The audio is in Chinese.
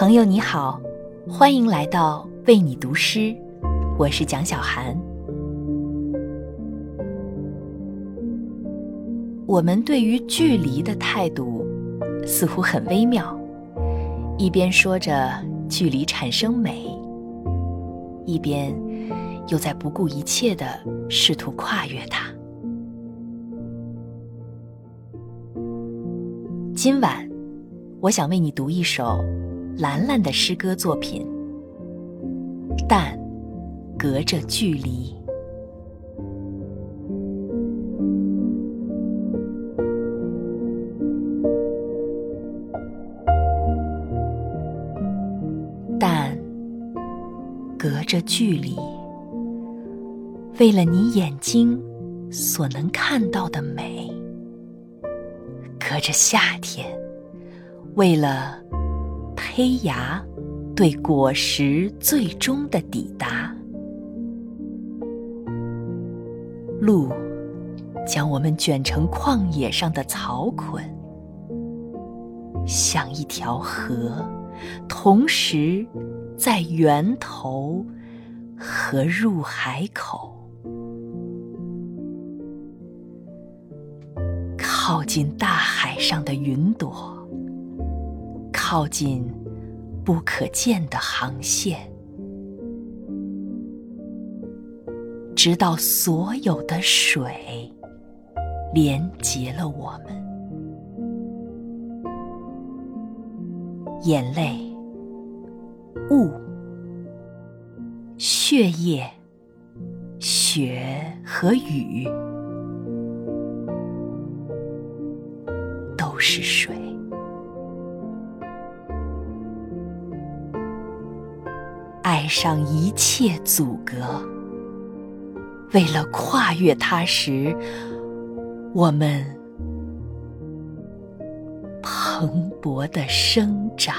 朋友你好，欢迎来到为你读诗，我是蒋小涵。我们对于距离的态度似乎很微妙，一边说着距离产生美，一边又在不顾一切的试图跨越它。今晚，我想为你读一首。兰兰的诗歌作品，但隔着距离，但隔着距离，为了你眼睛所能看到的美，隔着夏天，为了。胚芽对果实最终的抵达，路将我们卷成旷野上的草捆，像一条河，同时在源头和入海口，靠近大海上的云朵。靠近不可见的航线，直到所有的水连结了我们，眼泪、雾、血液、雪和雨，都是水。爱上一切阻隔，为了跨越它时，我们蓬勃的生长。